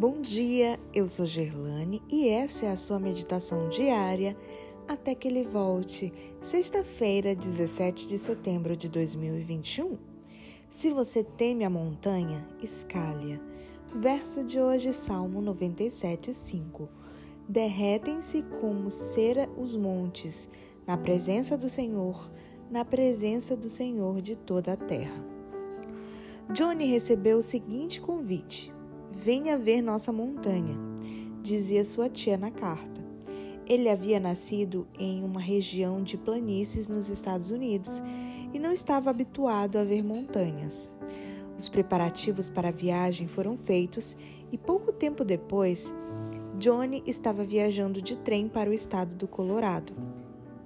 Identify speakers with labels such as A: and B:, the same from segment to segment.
A: Bom dia, eu sou Gerlane e essa é a sua meditação diária até que ele volte, sexta-feira, 17 de setembro de 2021. Se você teme a montanha, escalha. Verso de hoje, Salmo 97, 5. Derretem-se como cera os montes, na presença do Senhor, na presença do Senhor de toda a terra. Johnny recebeu o seguinte convite: Venha ver nossa montanha, dizia sua tia na carta. Ele havia nascido em uma região de planícies nos Estados Unidos e não estava habituado a ver montanhas. Os preparativos para a viagem foram feitos e pouco tempo depois, Johnny estava viajando de trem para o estado do Colorado.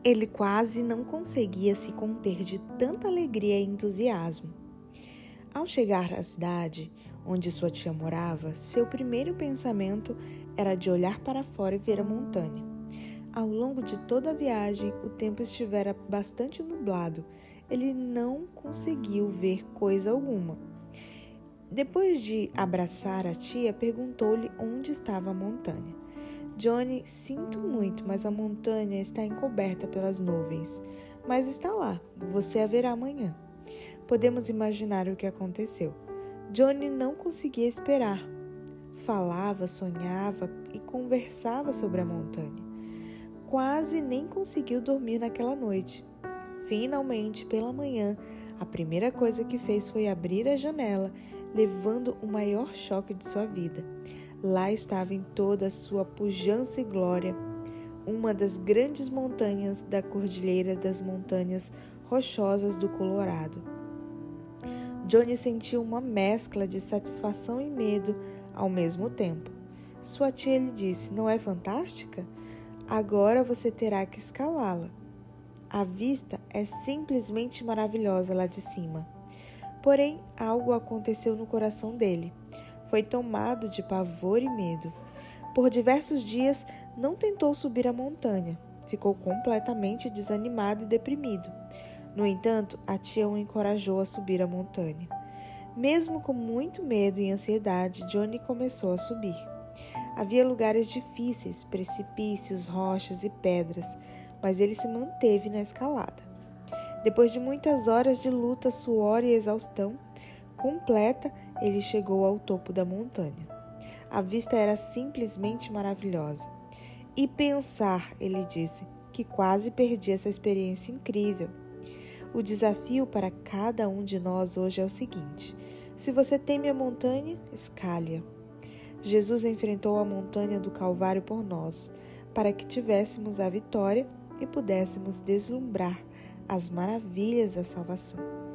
A: Ele quase não conseguia se conter de tanta alegria e entusiasmo. Ao chegar à cidade onde sua tia morava, seu primeiro pensamento era de olhar para fora e ver a montanha. Ao longo de toda a viagem, o tempo estivera bastante nublado. Ele não conseguiu ver coisa alguma. Depois de abraçar a tia, perguntou-lhe onde estava a montanha. Johnny, sinto muito, mas a montanha está encoberta pelas nuvens. Mas está lá, você a verá amanhã. Podemos imaginar o que aconteceu. Johnny não conseguia esperar. Falava, sonhava e conversava sobre a montanha. Quase nem conseguiu dormir naquela noite. Finalmente, pela manhã, a primeira coisa que fez foi abrir a janela, levando o maior choque de sua vida. Lá estava em toda a sua pujança e glória, uma das grandes montanhas da Cordilheira das Montanhas Rochosas do Colorado. Johnny sentiu uma mescla de satisfação e medo ao mesmo tempo. Sua tia lhe disse: Não é fantástica? Agora você terá que escalá-la. A vista é simplesmente maravilhosa lá de cima. Porém, algo aconteceu no coração dele. Foi tomado de pavor e medo. Por diversos dias não tentou subir a montanha. Ficou completamente desanimado e deprimido. No entanto, a tia o encorajou a subir a montanha. Mesmo com muito medo e ansiedade, Johnny começou a subir. Havia lugares difíceis, precipícios, rochas e pedras, mas ele se manteve na escalada. Depois de muitas horas de luta, suor e exaustão completa, ele chegou ao topo da montanha. A vista era simplesmente maravilhosa. E pensar, ele disse, que quase perdi essa experiência incrível. O desafio para cada um de nós hoje é o seguinte: se você teme a montanha, escalha. Jesus enfrentou a montanha do Calvário por nós, para que tivéssemos a vitória e pudéssemos deslumbrar as maravilhas da salvação.